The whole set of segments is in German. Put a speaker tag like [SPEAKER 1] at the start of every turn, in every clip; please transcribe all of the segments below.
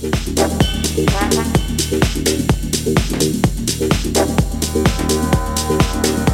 [SPEAKER 1] Thank you.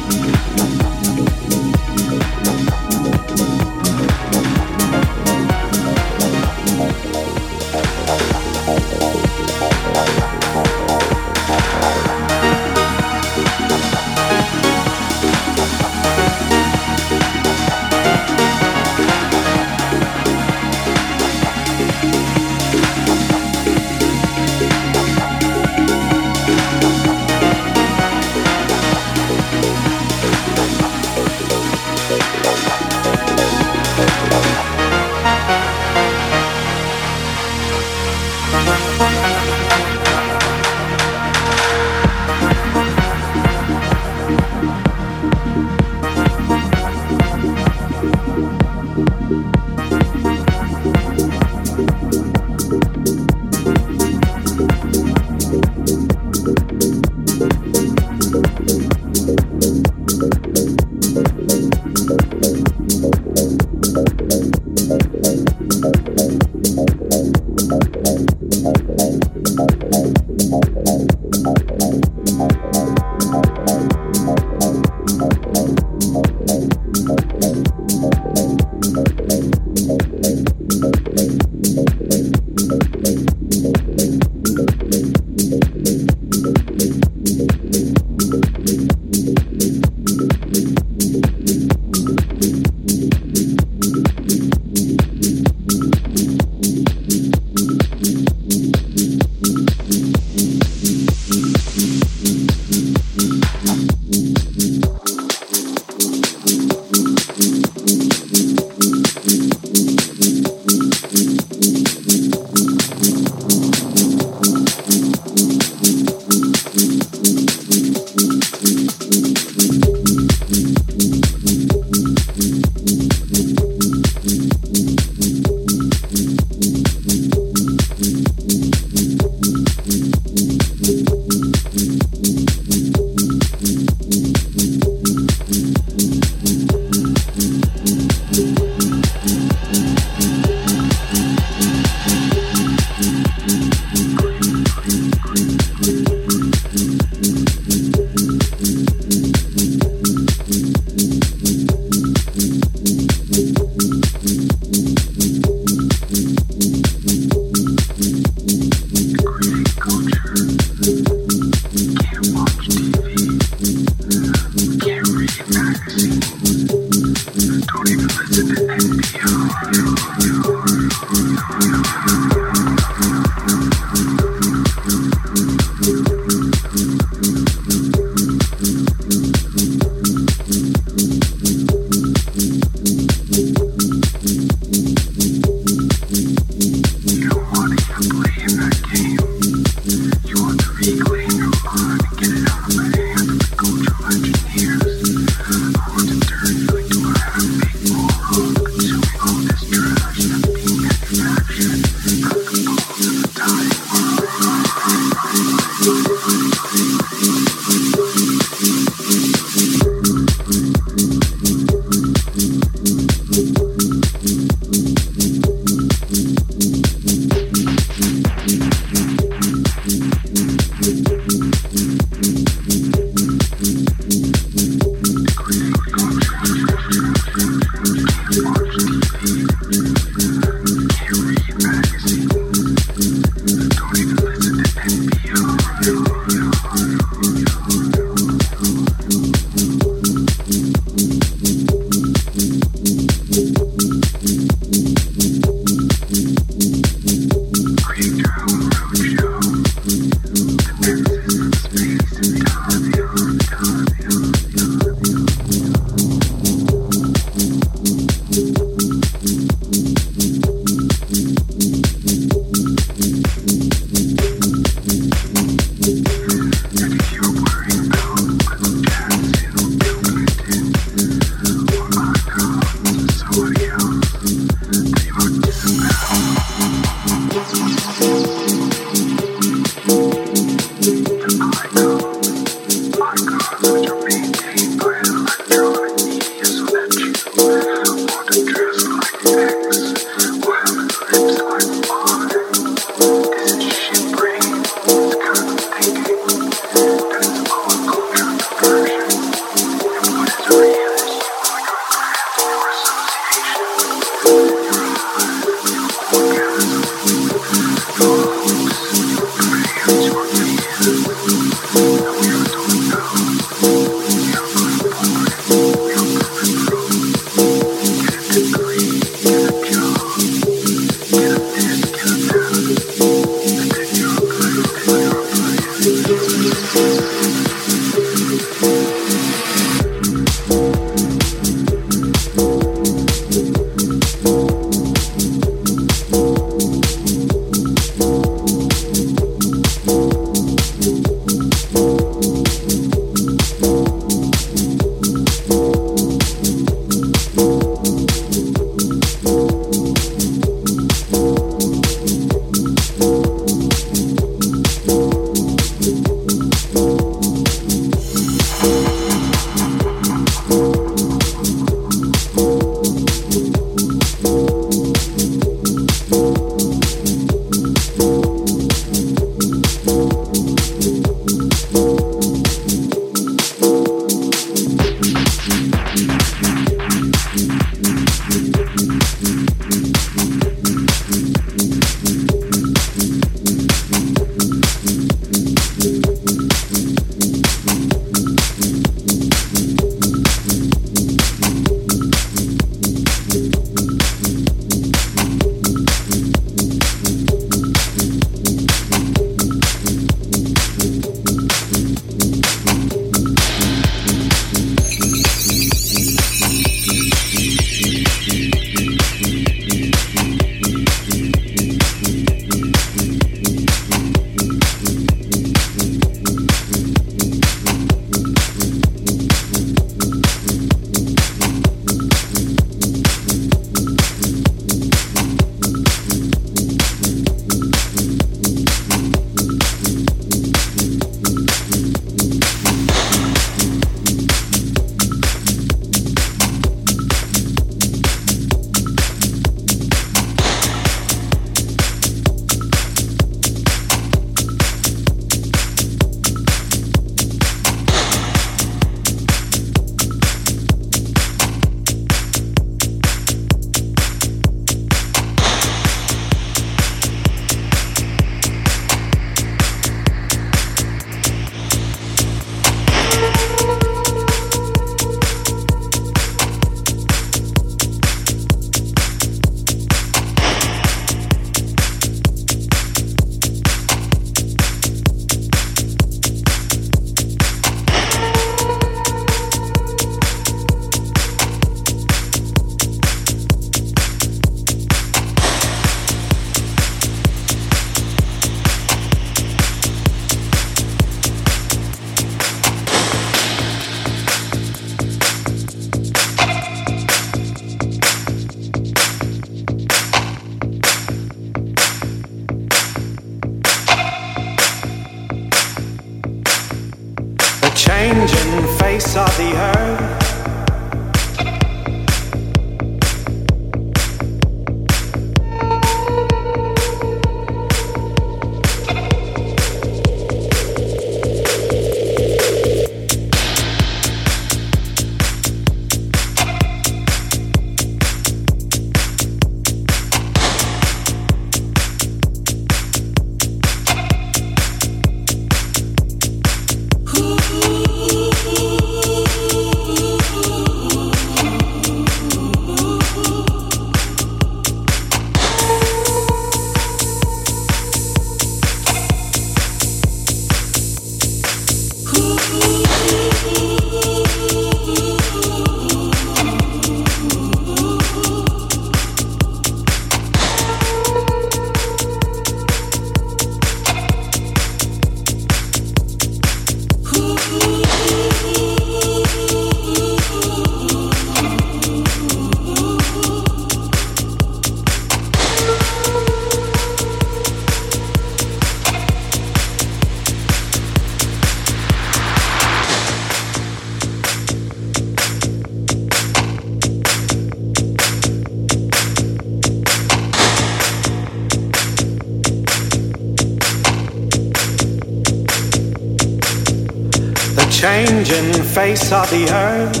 [SPEAKER 1] Face of the earth.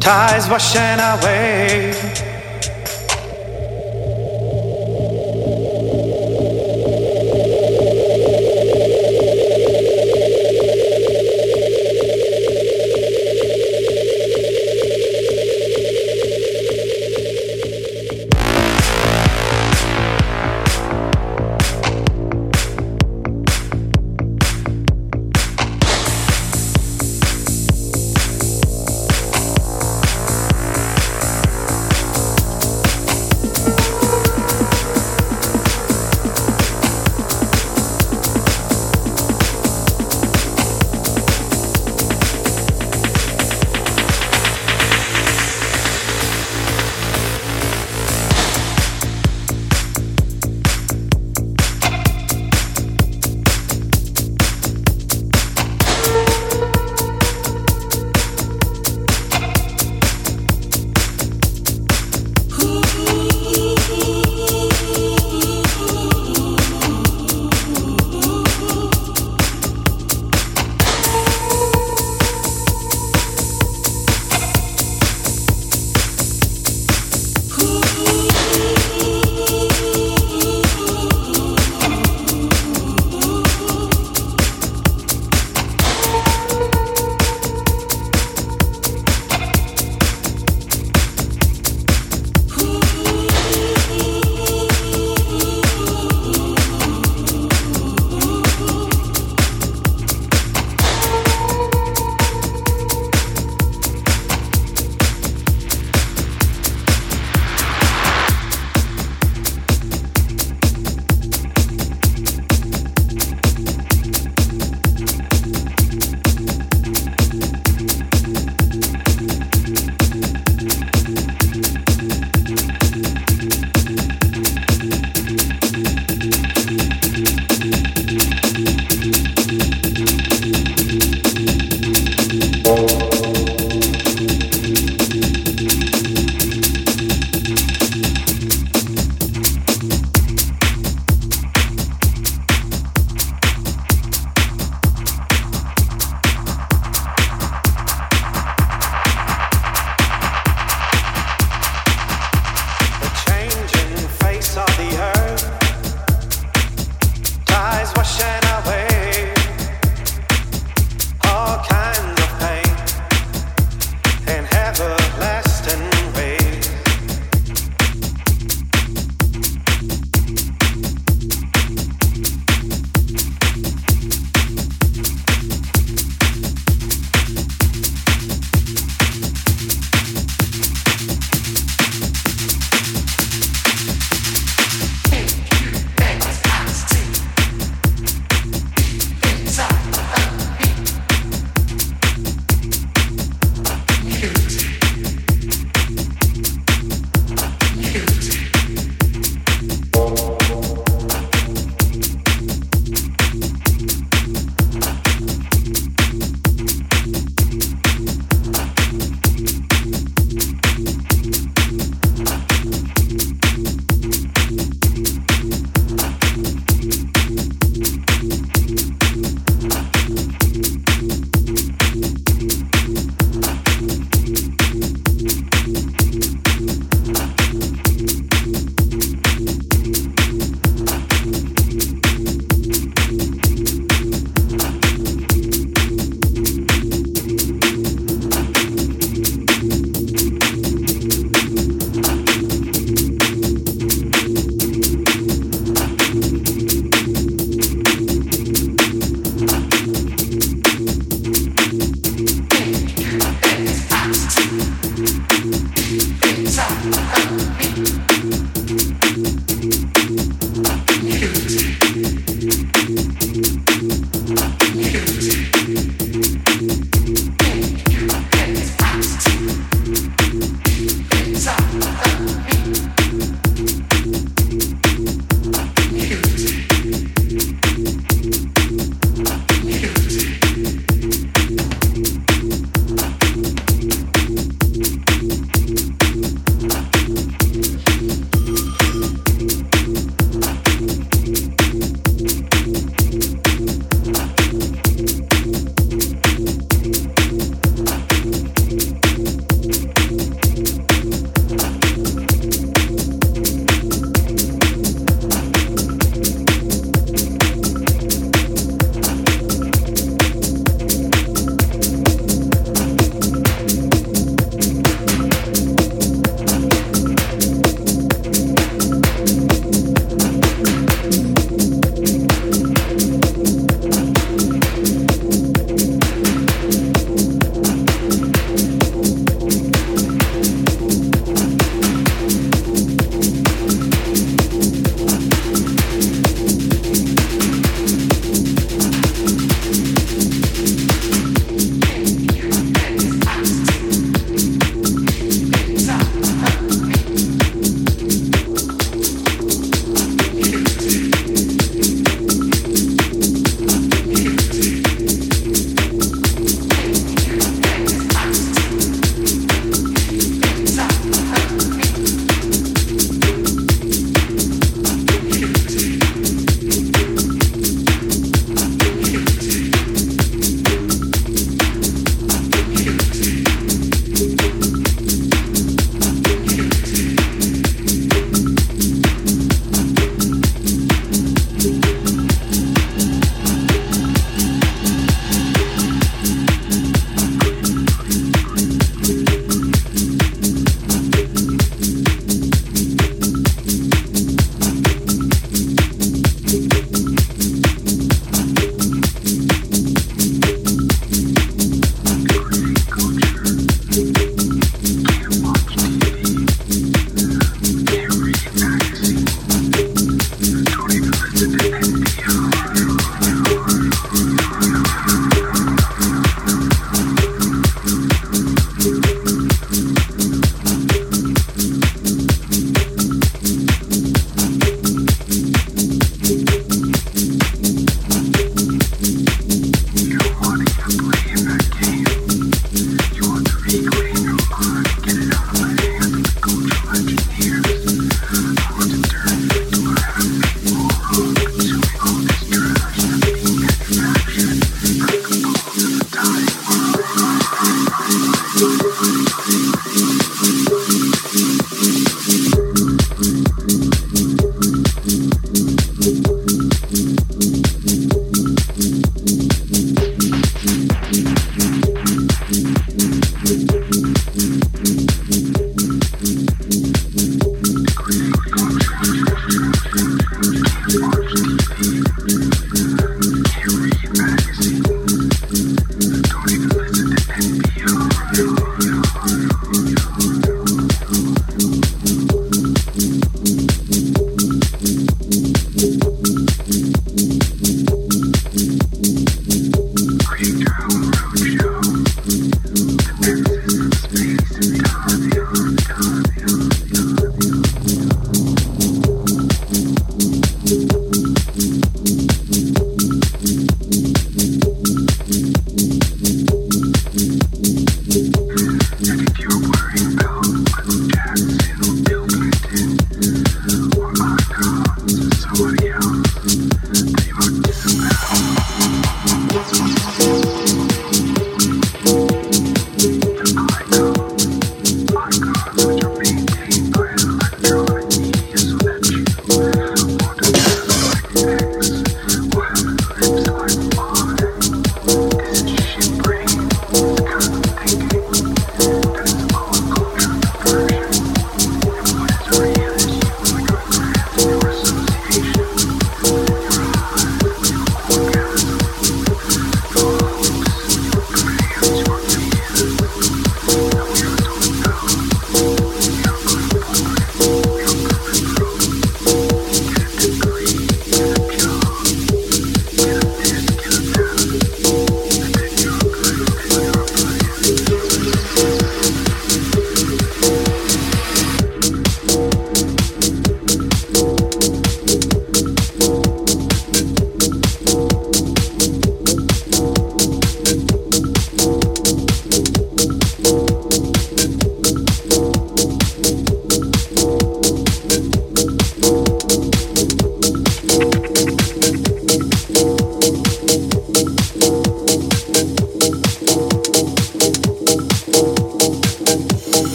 [SPEAKER 1] Tides washing away.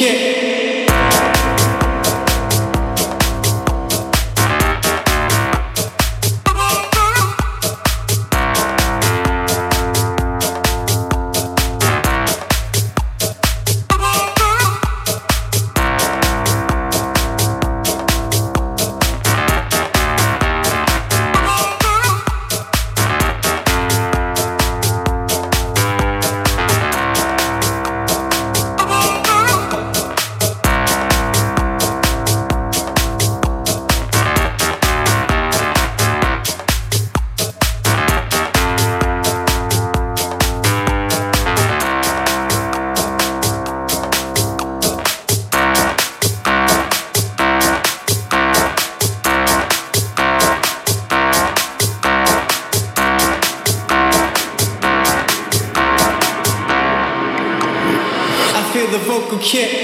[SPEAKER 2] Yeah. cook shit.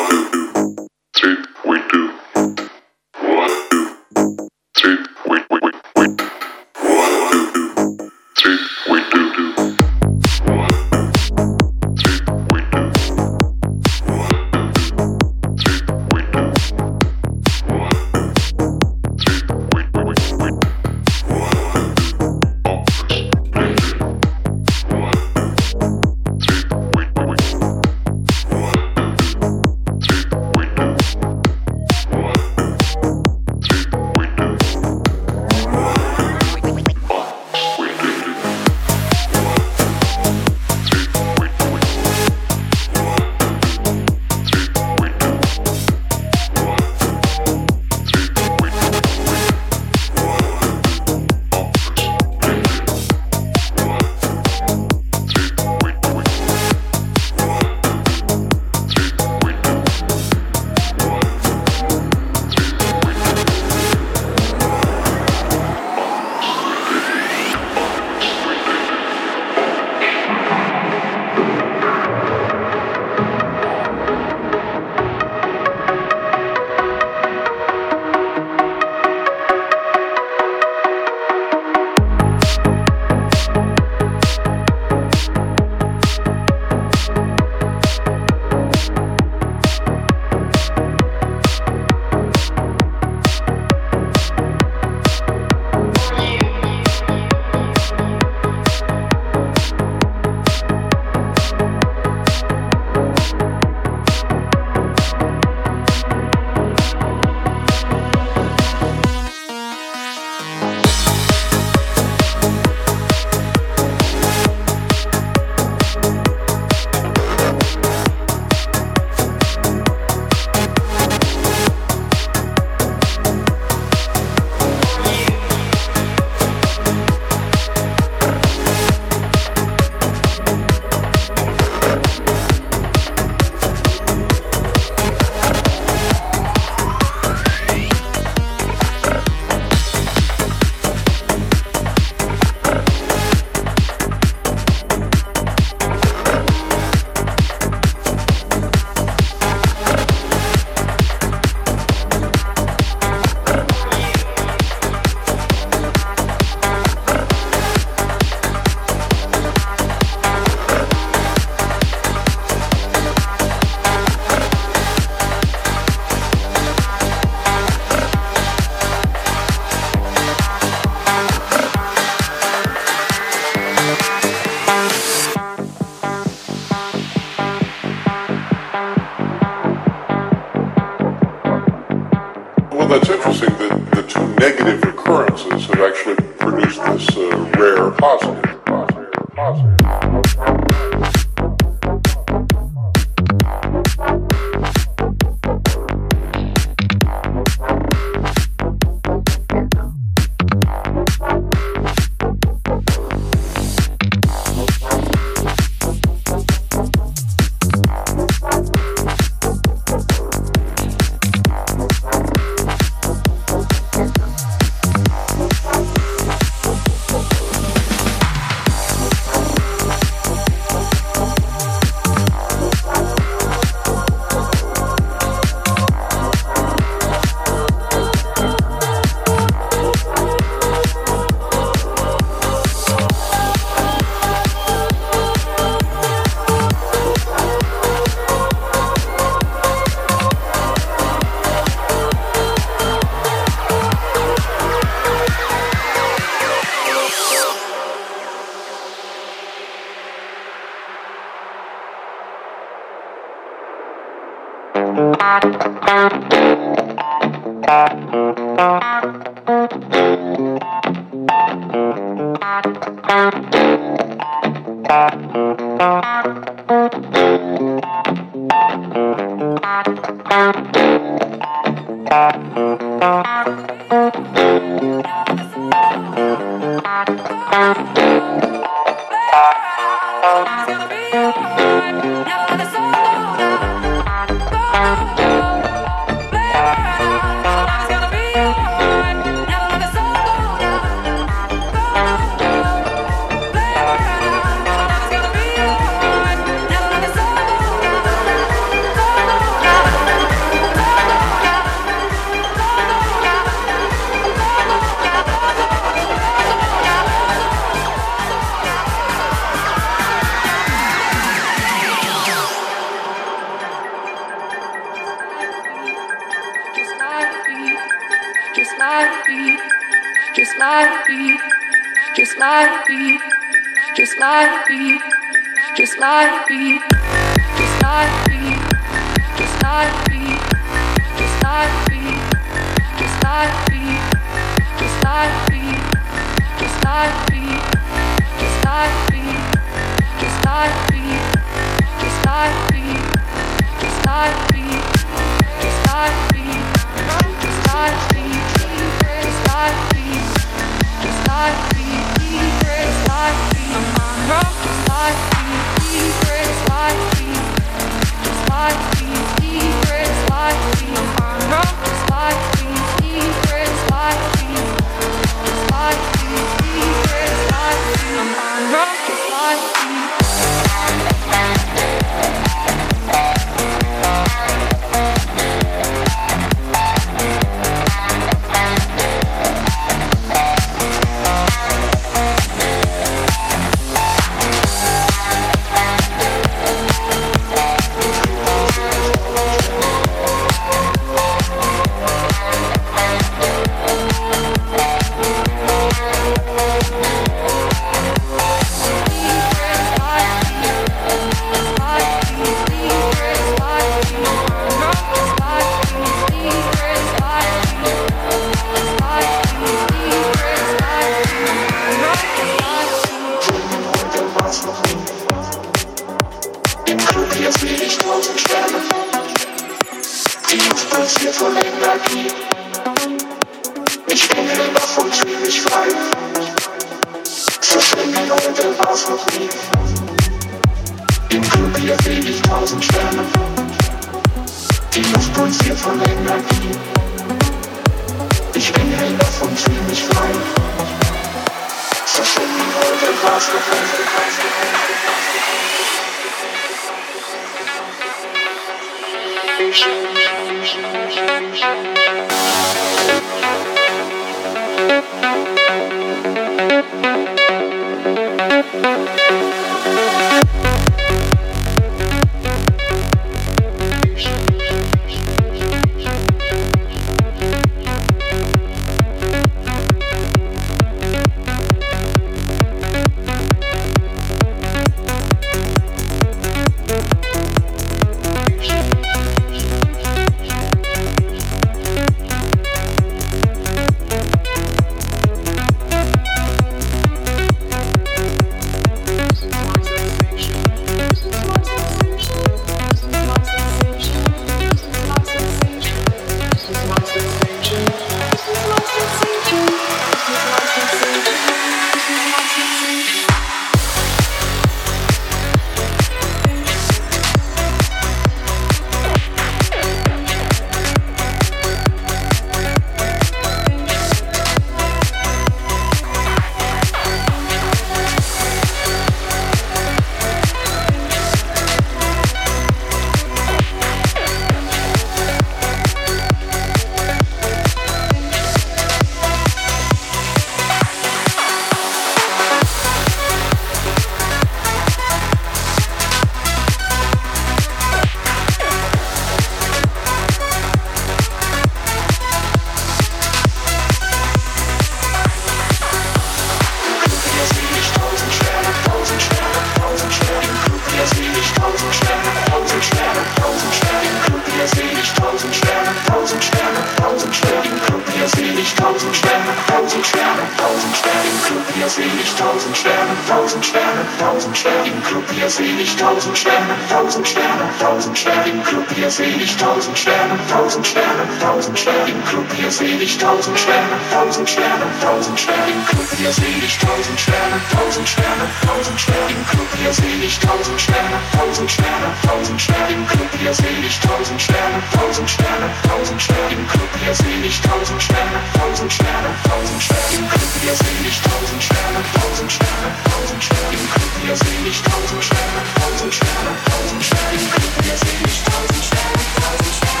[SPEAKER 2] Hier seh ich tausend Sterne, tausend Sterne, tausend Sterne im Club, hier seh ich tausend Sterne, tausend Sterne, tausend Sterne im Club, hier seh ich tausend Sterne, tausend Sterne, tausend Sterne im Club, hier seh ich tausend Sterne, tausend Sterne, tausend Sterne im Club, hier seh ich tausend Sterne, tausend Sterne, tausend Sterne im Club, hier seh ich tausend Sterne, tausend Sterne, tausend Sterne im Club, hier seh ich tausend Sterne, tausend Sterne, tausend Sterne im Club, hier seh ich tausend Sterne, tausend Sterne.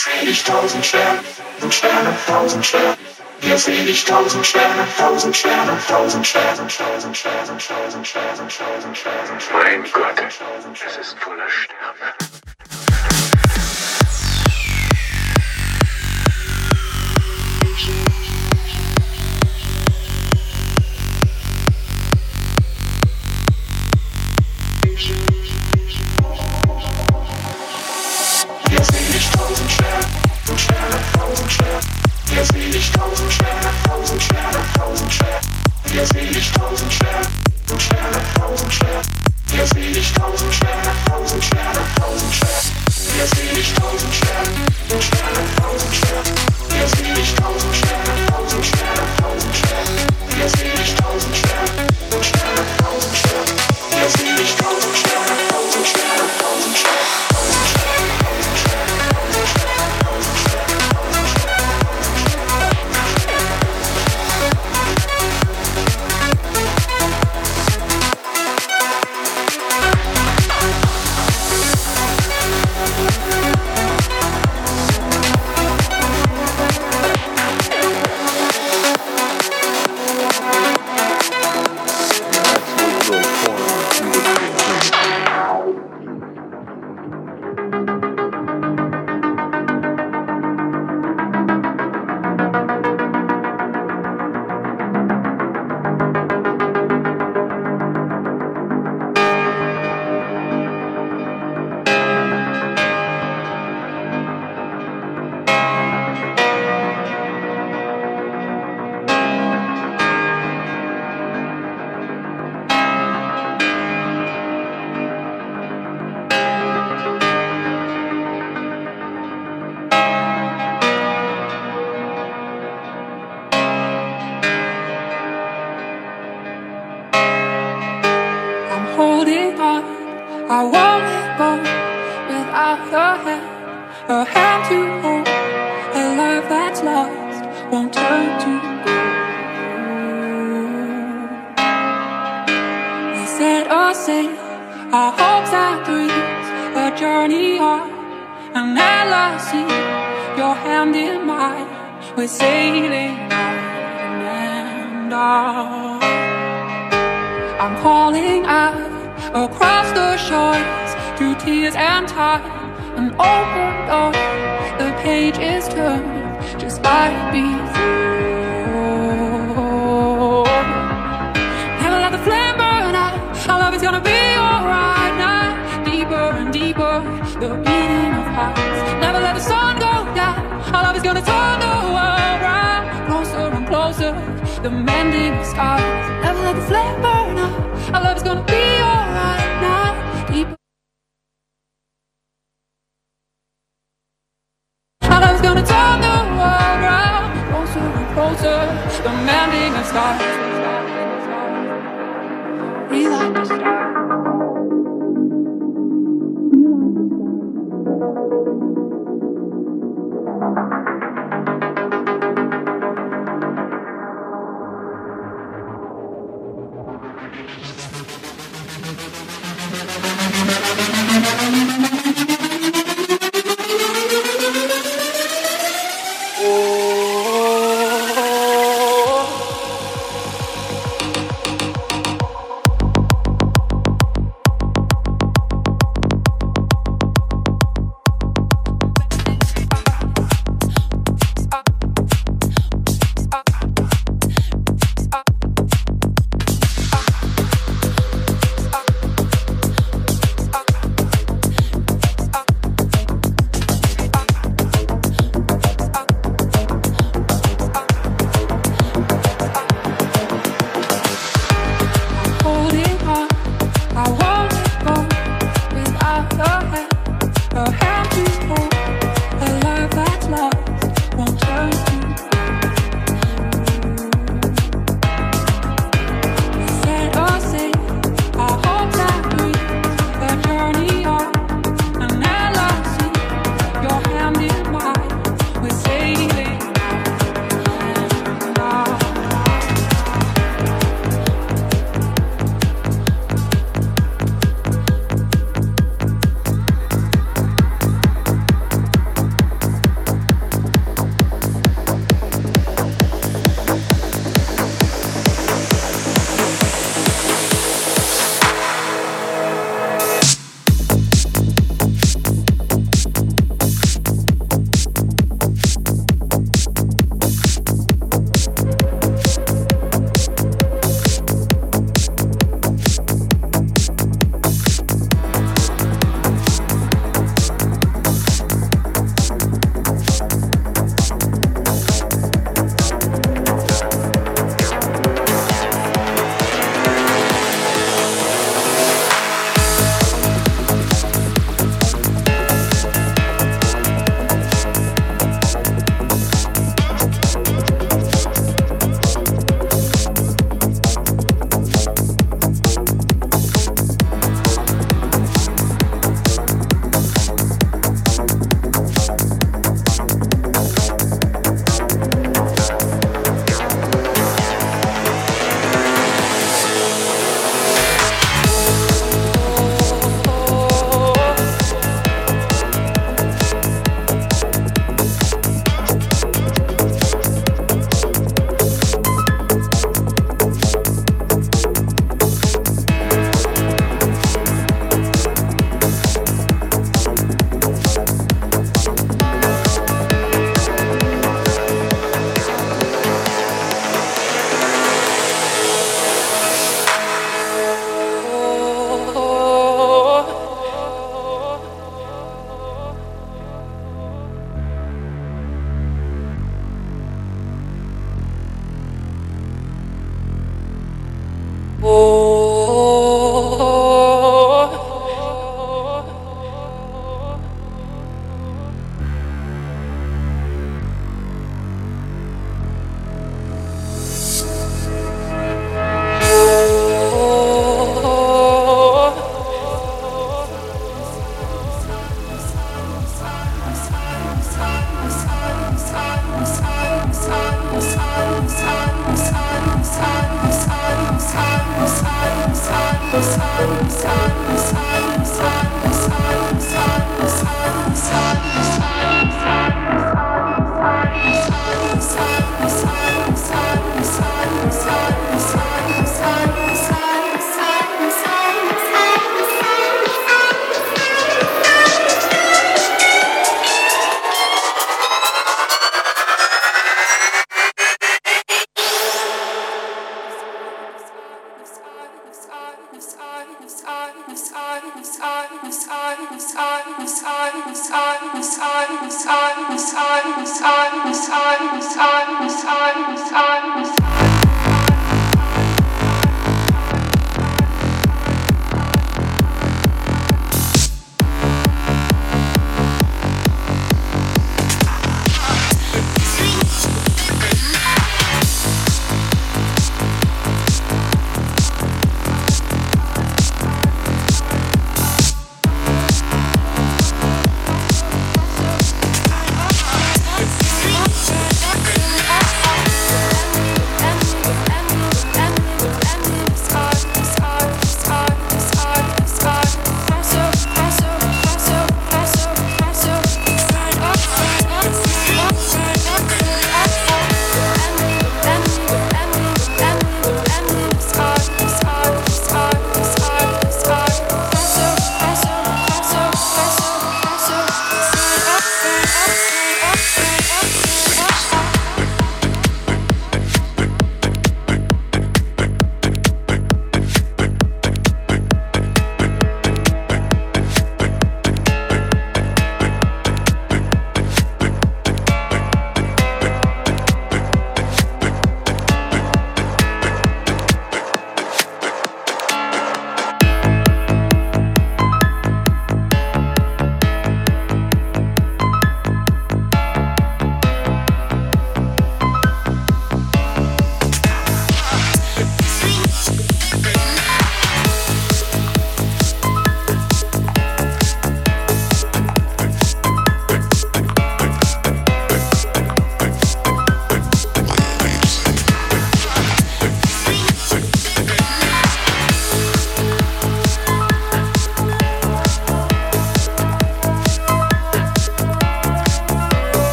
[SPEAKER 2] Seh ich tausend Sterne, tausend Sterne, tausend Sterne. Hier seh Sterne, tausend Sterne, tausend Sterne, tausend Sterne, tausend Sterne, tausend Sterne, tausend Sterne.
[SPEAKER 3] Mein Gott, es ist voller Sterne.
[SPEAKER 2] Hier seh ich tausend Sterne, tausend Sterne, tausend Sterne. Hier seh ich tausend Sterne, tausend Sterne, tausend Sterne. Hier seh ich tausend Sterne, tausend Sterne, tausend Sterne. Hier seh ich tausend Sterne, tausend Sterne, tausend Sterne. Hier seh ich tausend Sterne, tausend Sterne, tausend Sterne. Hier seh ich